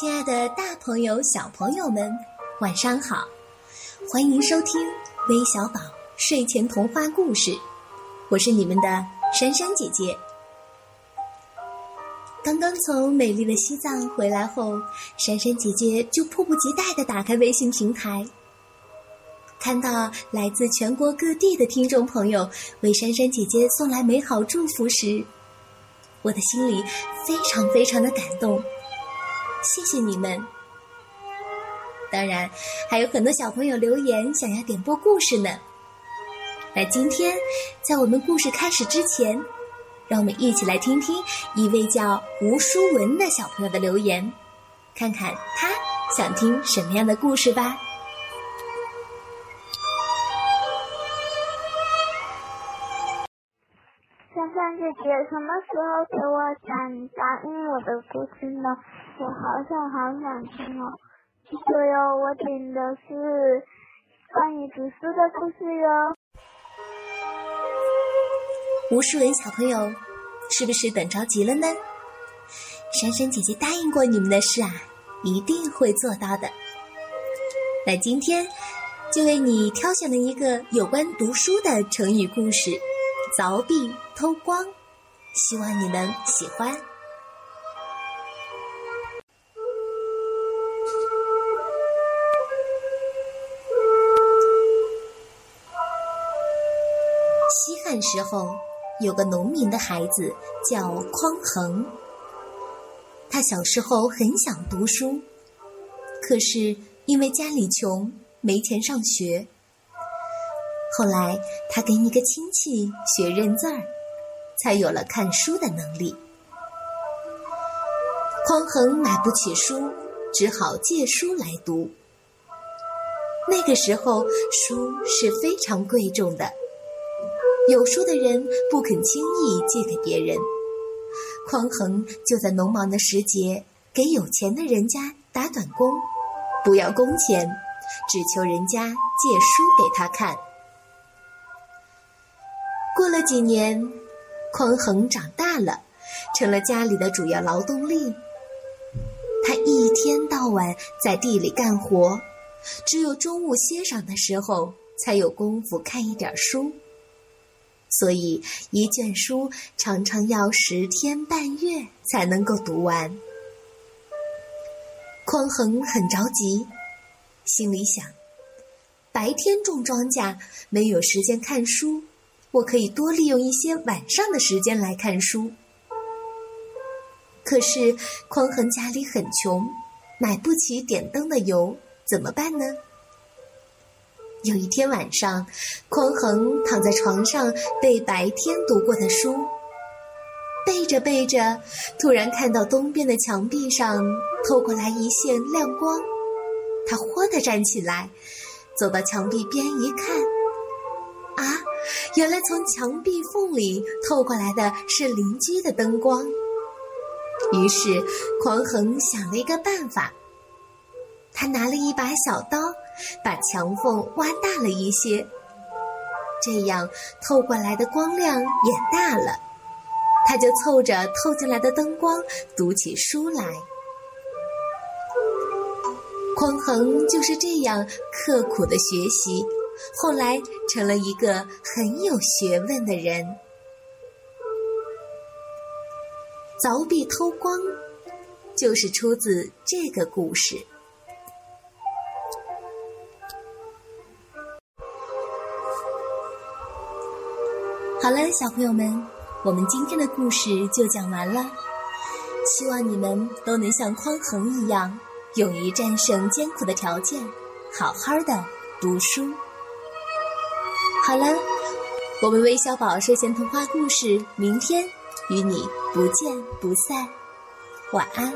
亲爱的，大朋友、小朋友们，晚上好！欢迎收听微小宝睡前童话故事，我是你们的珊珊姐姐。刚刚从美丽的西藏回来后，珊珊姐姐就迫不及待地打开微信平台，看到来自全国各地的听众朋友为珊珊姐姐送来美好祝福时，我的心里非常非常的感动。谢谢你们！当然，还有很多小朋友留言想要点播故事呢。那今天，在我们故事开始之前，让我们一起来听听一位叫吴淑文的小朋友的留言，看看他想听什么样的故事吧。珊珊姐姐什么时候给我讲答应我的故事呢？我好想好想听哦！记得哟，我点的是关于读书的故事哟。吴世文小朋友，是不是等着急了呢？珊珊姐姐答应过你们的事啊，一定会做到的。那今天就为你挑选了一个有关读书的成语故事——凿壁偷光，希望你们喜欢。西汉时候，有个农民的孩子叫匡衡。他小时候很想读书，可是因为家里穷，没钱上学。后来他跟一个亲戚学认字儿，才有了看书的能力。匡衡买不起书，只好借书来读。那个时候，书是非常贵重的。有书的人不肯轻易借给别人，匡衡就在农忙的时节给有钱的人家打短工，不要工钱，只求人家借书给他看。过了几年，匡衡长大了，成了家里的主要劳动力。他一天到晚在地里干活，只有中午歇晌的时候才有功夫看一点书。所以，一卷书常常要十天半月才能够读完。匡衡很着急，心里想：白天种庄稼没有时间看书，我可以多利用一些晚上的时间来看书。可是，匡衡家里很穷，买不起点灯的油，怎么办呢？有一天晚上，匡衡躺在床上背白天读过的书，背着背着，突然看到东边的墙壁上透过来一线亮光，他豁地站起来，走到墙壁边一看，啊，原来从墙壁缝里透过来的是邻居的灯光。于是，匡衡想了一个办法。他拿了一把小刀，把墙缝挖大了一些，这样透过来的光亮也大了。他就凑着透进来的灯光读起书来。匡衡就是这样刻苦的学习，后来成了一个很有学问的人。凿壁偷光，就是出自这个故事。好了，小朋友们，我们今天的故事就讲完了。希望你们都能像匡衡一样，勇于战胜艰苦的条件，好好的读书。好了，我们微小宝睡前童话故事，明天与你不见不散。晚安。